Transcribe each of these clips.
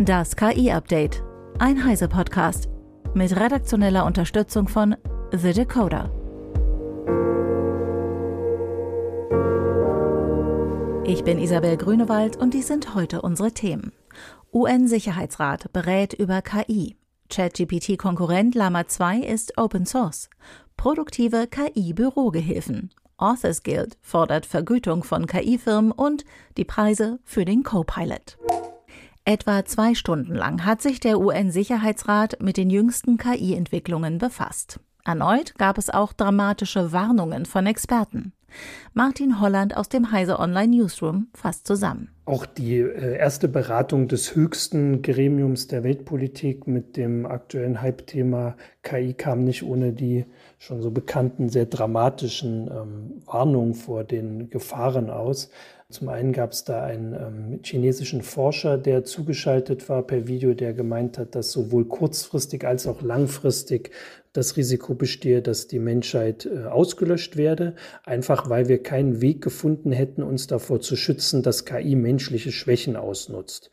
Das KI-Update. Ein Heise-Podcast. Mit redaktioneller Unterstützung von The Decoder. Ich bin Isabel Grünewald und dies sind heute unsere Themen. UN-Sicherheitsrat berät über KI. ChatGPT-Konkurrent Lama 2 ist Open Source. Produktive KI-Bürogehilfen. Authors Guild fordert Vergütung von KI-Firmen und die Preise für den Copilot. Etwa zwei Stunden lang hat sich der UN-Sicherheitsrat mit den jüngsten KI-Entwicklungen befasst. Erneut gab es auch dramatische Warnungen von Experten. Martin Holland aus dem Heise Online Newsroom fasst zusammen. Auch die äh, erste Beratung des höchsten Gremiums der Weltpolitik mit dem aktuellen Hype-Thema KI kam nicht ohne die schon so bekannten, sehr dramatischen ähm, Warnungen vor den Gefahren aus. Zum einen gab es da einen ähm, chinesischen Forscher, der zugeschaltet war per Video, der gemeint hat, dass sowohl kurzfristig als auch langfristig das Risiko bestehe, dass die Menschheit äh, ausgelöscht werde, einfach weil wir keinen Weg gefunden hätten, uns davor zu schützen, dass KI menschliche Schwächen ausnutzt.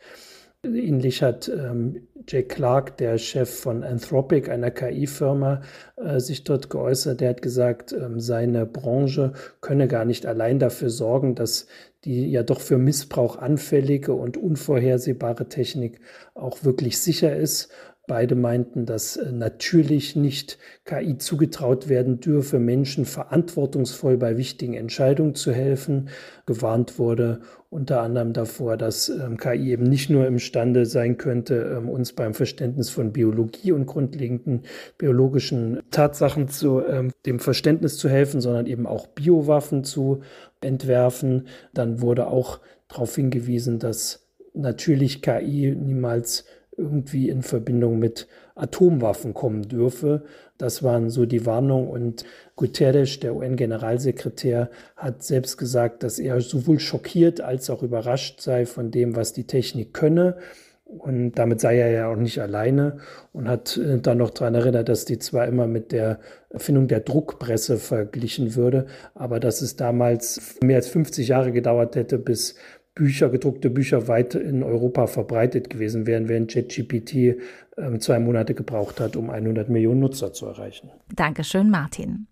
Ähnlich hat ähm, Jake Clark, der Chef von Anthropic, einer KI-Firma, äh, sich dort geäußert. Der hat gesagt, ähm, seine Branche könne gar nicht allein dafür sorgen, dass die ja doch für Missbrauch anfällige und unvorhersehbare Technik auch wirklich sicher ist, Beide meinten, dass äh, natürlich nicht KI zugetraut werden dürfe, Menschen verantwortungsvoll bei wichtigen Entscheidungen zu helfen. Gewarnt wurde unter anderem davor, dass ähm, KI eben nicht nur imstande sein könnte, ähm, uns beim Verständnis von Biologie und grundlegenden biologischen Tatsachen zu ähm, dem Verständnis zu helfen, sondern eben auch Biowaffen zu entwerfen. Dann wurde auch darauf hingewiesen, dass natürlich KI niemals irgendwie in Verbindung mit Atomwaffen kommen dürfe. Das waren so die Warnungen. Und Guterres, der UN-Generalsekretär, hat selbst gesagt, dass er sowohl schockiert als auch überrascht sei von dem, was die Technik könne. Und damit sei er ja auch nicht alleine und hat äh, dann noch daran erinnert, dass die zwar immer mit der Erfindung der Druckpresse verglichen würde, aber dass es damals mehr als 50 Jahre gedauert hätte, bis Bücher, gedruckte Bücher weit in Europa verbreitet gewesen wären, während ChatGPT ähm, zwei Monate gebraucht hat, um 100 Millionen Nutzer zu erreichen. Dankeschön, Martin.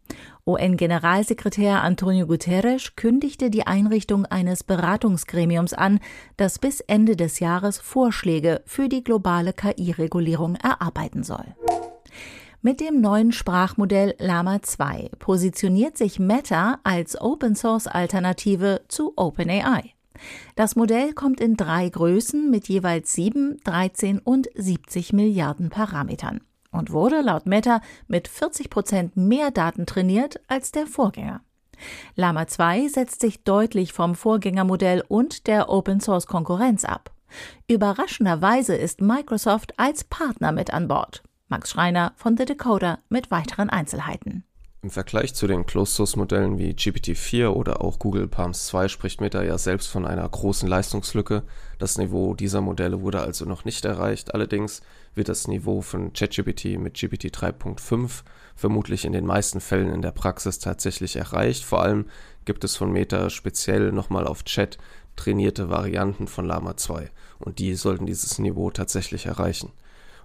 UN-Generalsekretär Antonio Guterres kündigte die Einrichtung eines Beratungsgremiums an, das bis Ende des Jahres Vorschläge für die globale KI-Regulierung erarbeiten soll. Mit dem neuen Sprachmodell Lama 2 positioniert sich Meta als Open-Source-Alternative zu OpenAI. Das Modell kommt in drei Größen mit jeweils 7, 13 und 70 Milliarden Parametern und wurde laut Meta mit 40 Prozent mehr Daten trainiert als der Vorgänger. Lama 2 setzt sich deutlich vom Vorgängermodell und der Open Source Konkurrenz ab. Überraschenderweise ist Microsoft als Partner mit an Bord. Max Schreiner von The Decoder mit weiteren Einzelheiten. Im Vergleich zu den Closed-Source-Modellen wie GPT-4 oder auch Google Palms 2 spricht Meta ja selbst von einer großen Leistungslücke. Das Niveau dieser Modelle wurde also noch nicht erreicht. Allerdings wird das Niveau von ChatGPT mit GPT 3.5 vermutlich in den meisten Fällen in der Praxis tatsächlich erreicht. Vor allem gibt es von Meta speziell nochmal auf Chat trainierte Varianten von Lama 2 und die sollten dieses Niveau tatsächlich erreichen.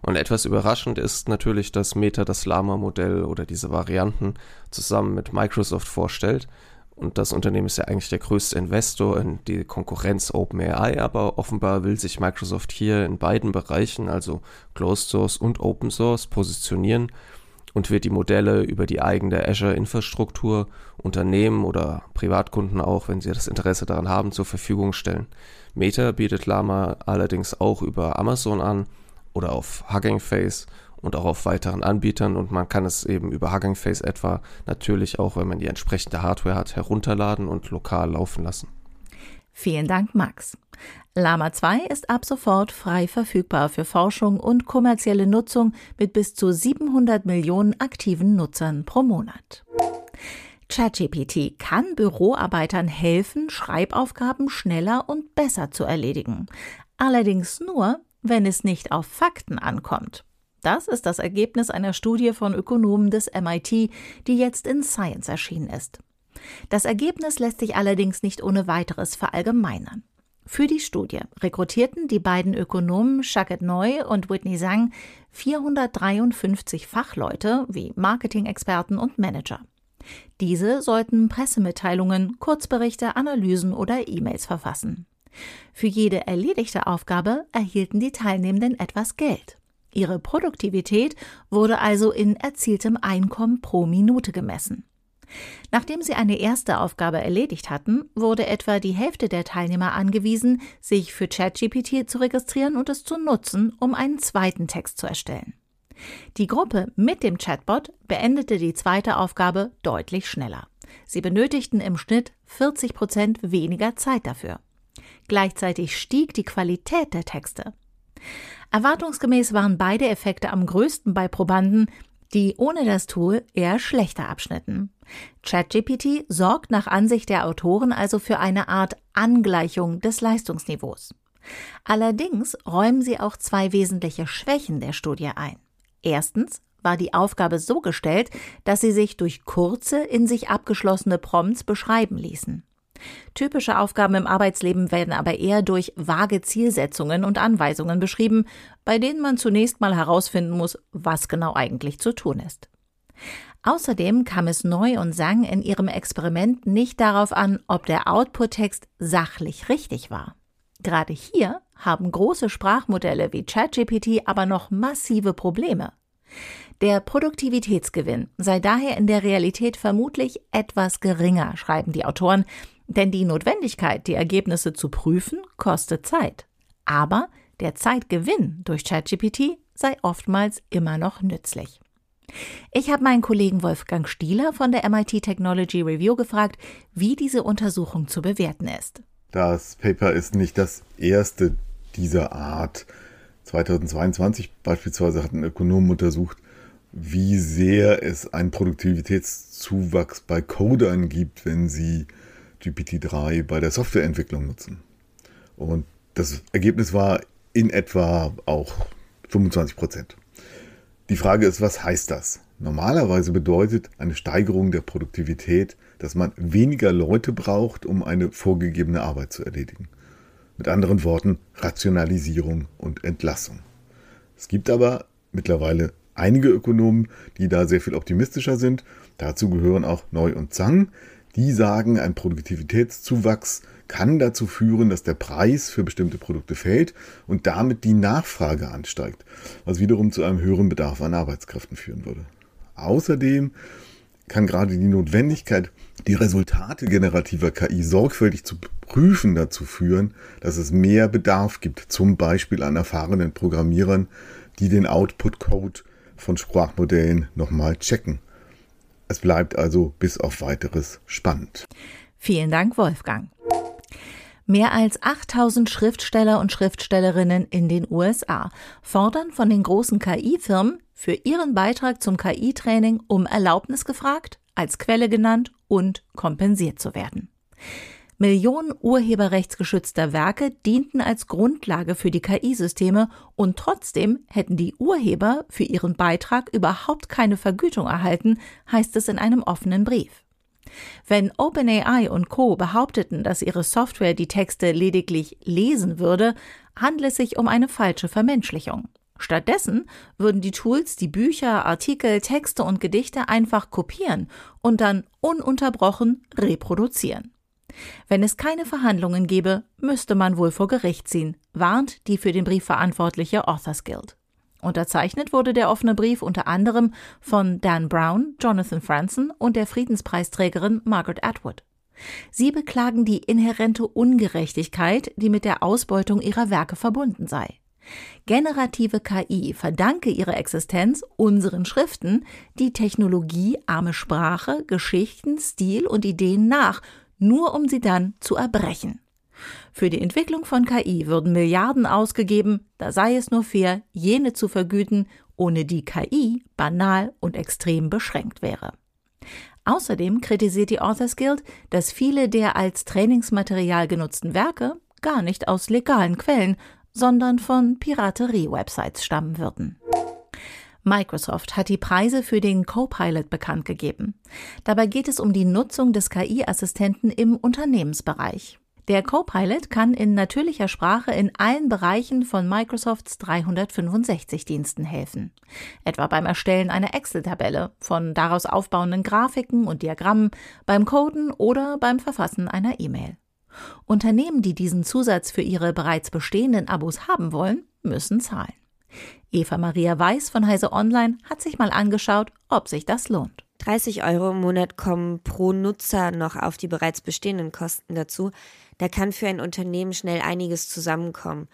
Und etwas überraschend ist natürlich, dass Meta das Lama-Modell oder diese Varianten zusammen mit Microsoft vorstellt. Und das Unternehmen ist ja eigentlich der größte Investor in die Konkurrenz OpenAI, aber offenbar will sich Microsoft hier in beiden Bereichen, also Closed Source und Open Source, positionieren und wird die Modelle über die eigene Azure-Infrastruktur Unternehmen oder Privatkunden auch, wenn sie das Interesse daran haben, zur Verfügung stellen. Meta bietet Lama allerdings auch über Amazon an oder auf Hugging Face und auch auf weiteren Anbietern und man kann es eben über Hugging Face etwa natürlich auch, wenn man die entsprechende Hardware hat, herunterladen und lokal laufen lassen. Vielen Dank, Max. Lama 2 ist ab sofort frei verfügbar für Forschung und kommerzielle Nutzung mit bis zu 700 Millionen aktiven Nutzern pro Monat. ChatGPT kann Büroarbeitern helfen, Schreibaufgaben schneller und besser zu erledigen. Allerdings nur, wenn es nicht auf Fakten ankommt. Das ist das Ergebnis einer Studie von Ökonomen des MIT, die jetzt in Science erschienen ist. Das Ergebnis lässt sich allerdings nicht ohne weiteres verallgemeinern. Für die Studie rekrutierten die beiden Ökonomen Shaket Neu und Whitney Zhang 453 Fachleute wie Marketing-Experten und Manager. Diese sollten Pressemitteilungen, Kurzberichte, Analysen oder E-Mails verfassen. Für jede erledigte Aufgabe erhielten die Teilnehmenden etwas Geld. Ihre Produktivität wurde also in erzieltem Einkommen pro Minute gemessen. Nachdem sie eine erste Aufgabe erledigt hatten, wurde etwa die Hälfte der Teilnehmer angewiesen, sich für ChatGPT zu registrieren und es zu nutzen, um einen zweiten Text zu erstellen. Die Gruppe mit dem Chatbot beendete die zweite Aufgabe deutlich schneller. Sie benötigten im Schnitt 40 Prozent weniger Zeit dafür. Gleichzeitig stieg die Qualität der Texte. Erwartungsgemäß waren beide Effekte am größten bei Probanden, die ohne das Tool eher schlechter abschnitten. ChatGPT sorgt nach Ansicht der Autoren also für eine Art Angleichung des Leistungsniveaus. Allerdings räumen sie auch zwei wesentliche Schwächen der Studie ein. Erstens war die Aufgabe so gestellt, dass sie sich durch kurze, in sich abgeschlossene Prompts beschreiben ließen. Typische Aufgaben im Arbeitsleben werden aber eher durch vage Zielsetzungen und Anweisungen beschrieben, bei denen man zunächst mal herausfinden muss, was genau eigentlich zu tun ist. Außerdem kam es Neu und Sang in ihrem Experiment nicht darauf an, ob der Output-Text sachlich richtig war. Gerade hier haben große Sprachmodelle wie ChatGPT aber noch massive Probleme. Der Produktivitätsgewinn sei daher in der Realität vermutlich etwas geringer, schreiben die Autoren, denn die Notwendigkeit, die Ergebnisse zu prüfen, kostet Zeit. Aber der Zeitgewinn durch ChatGPT sei oftmals immer noch nützlich. Ich habe meinen Kollegen Wolfgang Stieler von der MIT Technology Review gefragt, wie diese Untersuchung zu bewerten ist. Das Paper ist nicht das erste dieser Art. 2022 beispielsweise hat ein Ökonom untersucht, wie sehr es einen Produktivitätszuwachs bei Codern gibt, wenn sie GPT-3 bei der Softwareentwicklung nutzen. Und das Ergebnis war in etwa auch 25 Prozent. Die Frage ist, was heißt das? Normalerweise bedeutet eine Steigerung der Produktivität, dass man weniger Leute braucht, um eine vorgegebene Arbeit zu erledigen. Mit anderen Worten, Rationalisierung und Entlassung. Es gibt aber mittlerweile einige Ökonomen, die da sehr viel optimistischer sind. Dazu gehören auch Neu und Zang. Die sagen, ein Produktivitätszuwachs kann dazu führen, dass der Preis für bestimmte Produkte fällt und damit die Nachfrage ansteigt, was wiederum zu einem höheren Bedarf an Arbeitskräften führen würde. Außerdem kann gerade die Notwendigkeit, die Resultate generativer KI sorgfältig zu prüfen, dazu führen, dass es mehr Bedarf gibt, zum Beispiel an erfahrenen Programmierern, die den Output-Code von Sprachmodellen nochmal checken. Es bleibt also bis auf weiteres spannend. Vielen Dank, Wolfgang. Mehr als 8000 Schriftsteller und Schriftstellerinnen in den USA fordern von den großen KI-Firmen für ihren Beitrag zum KI-Training um Erlaubnis gefragt, als Quelle genannt und kompensiert zu werden. Millionen urheberrechtsgeschützter Werke dienten als Grundlage für die KI-Systeme und trotzdem hätten die Urheber für ihren Beitrag überhaupt keine Vergütung erhalten, heißt es in einem offenen Brief. Wenn OpenAI und Co. behaupteten, dass ihre Software die Texte lediglich lesen würde, handelt es sich um eine falsche Vermenschlichung. Stattdessen würden die Tools die Bücher, Artikel, Texte und Gedichte einfach kopieren und dann ununterbrochen reproduzieren. Wenn es keine Verhandlungen gäbe, müsste man wohl vor Gericht ziehen, warnt die für den Brief verantwortliche Authors Guild. Unterzeichnet wurde der offene Brief unter anderem von Dan Brown, Jonathan Franzen und der Friedenspreisträgerin Margaret Atwood. Sie beklagen die inhärente Ungerechtigkeit, die mit der Ausbeutung ihrer Werke verbunden sei. Generative KI verdanke ihre Existenz unseren Schriften, die technologiearme Sprache, Geschichten, Stil und Ideen nach, nur um sie dann zu erbrechen. Für die Entwicklung von KI würden Milliarden ausgegeben, da sei es nur fair, jene zu vergüten, ohne die KI banal und extrem beschränkt wäre. Außerdem kritisiert die Authors Guild, dass viele der als Trainingsmaterial genutzten Werke gar nicht aus legalen Quellen, sondern von Piraterie-Websites stammen würden. Microsoft hat die Preise für den Copilot bekannt gegeben. Dabei geht es um die Nutzung des KI-Assistenten im Unternehmensbereich. Der Copilot kann in natürlicher Sprache in allen Bereichen von Microsofts 365 Diensten helfen. Etwa beim Erstellen einer Excel-Tabelle, von daraus aufbauenden Grafiken und Diagrammen, beim Coden oder beim Verfassen einer E-Mail. Unternehmen, die diesen Zusatz für ihre bereits bestehenden Abos haben wollen, müssen zahlen. Eva Maria Weiß von Heise Online hat sich mal angeschaut, ob sich das lohnt. 30 Euro im Monat kommen pro Nutzer noch auf die bereits bestehenden Kosten dazu. Da kann für ein Unternehmen schnell einiges zusammenkommen.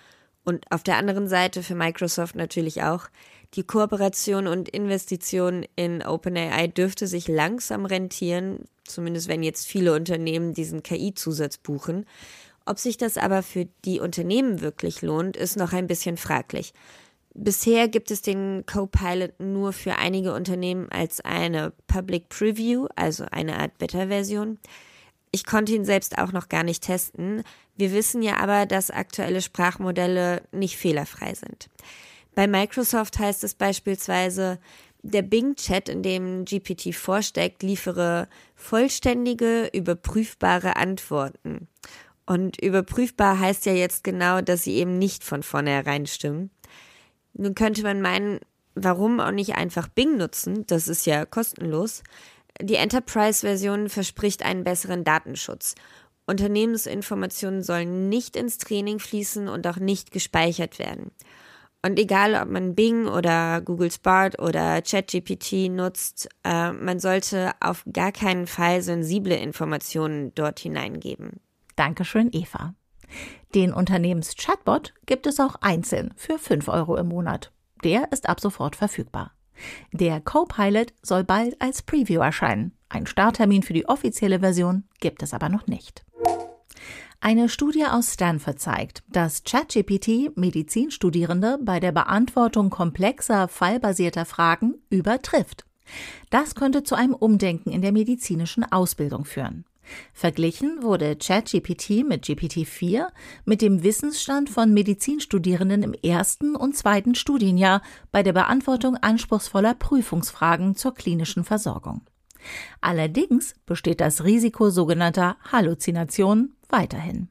Und auf der anderen Seite für Microsoft natürlich auch. Die Kooperation und Investition in OpenAI dürfte sich langsam rentieren, zumindest wenn jetzt viele Unternehmen diesen KI-Zusatz buchen. Ob sich das aber für die Unternehmen wirklich lohnt, ist noch ein bisschen fraglich. Bisher gibt es den Copilot nur für einige Unternehmen als eine Public Preview, also eine Art Beta-Version. Ich konnte ihn selbst auch noch gar nicht testen. Wir wissen ja aber, dass aktuelle Sprachmodelle nicht fehlerfrei sind. Bei Microsoft heißt es beispielsweise, der Bing-Chat, in dem GPT vorsteckt, liefere vollständige, überprüfbare Antworten. Und überprüfbar heißt ja jetzt genau, dass sie eben nicht von vornherein stimmen. Nun könnte man meinen, warum auch nicht einfach Bing nutzen? Das ist ja kostenlos. Die Enterprise-Version verspricht einen besseren Datenschutz. Unternehmensinformationen sollen nicht ins Training fließen und auch nicht gespeichert werden. Und egal, ob man Bing oder Google Spark oder ChatGPT nutzt, äh, man sollte auf gar keinen Fall sensible Informationen dort hineingeben. Dankeschön, Eva. Den Unternehmens-Chatbot gibt es auch einzeln für 5 Euro im Monat. Der ist ab sofort verfügbar. Der Copilot soll bald als Preview erscheinen. Ein Starttermin für die offizielle Version gibt es aber noch nicht. Eine Studie aus Stanford zeigt, dass ChatGPT Medizinstudierende bei der Beantwortung komplexer fallbasierter Fragen übertrifft. Das könnte zu einem Umdenken in der medizinischen Ausbildung führen. Verglichen wurde ChatGPT mit GPT-4 mit dem Wissensstand von Medizinstudierenden im ersten und zweiten Studienjahr bei der Beantwortung anspruchsvoller Prüfungsfragen zur klinischen Versorgung. Allerdings besteht das Risiko sogenannter Halluzinationen weiterhin.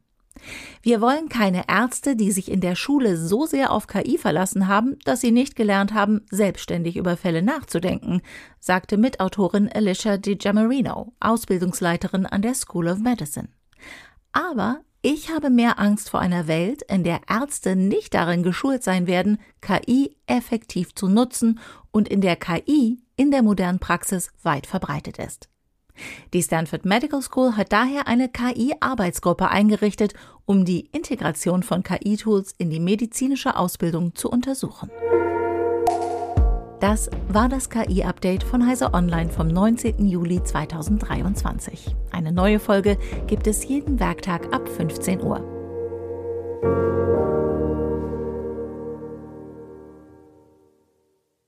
Wir wollen keine Ärzte, die sich in der Schule so sehr auf KI verlassen haben, dass sie nicht gelernt haben, selbstständig über Fälle nachzudenken, sagte Mitautorin Alicia DiGiamarino, Ausbildungsleiterin an der School of Medicine. Aber ich habe mehr Angst vor einer Welt, in der Ärzte nicht darin geschult sein werden, KI effektiv zu nutzen und in der KI in der modernen Praxis weit verbreitet ist. Die Stanford Medical School hat daher eine KI-Arbeitsgruppe eingerichtet, um die Integration von KI-Tools in die medizinische Ausbildung zu untersuchen. Das war das KI-Update von Heise Online vom 19. Juli 2023. Eine neue Folge gibt es jeden Werktag ab 15 Uhr.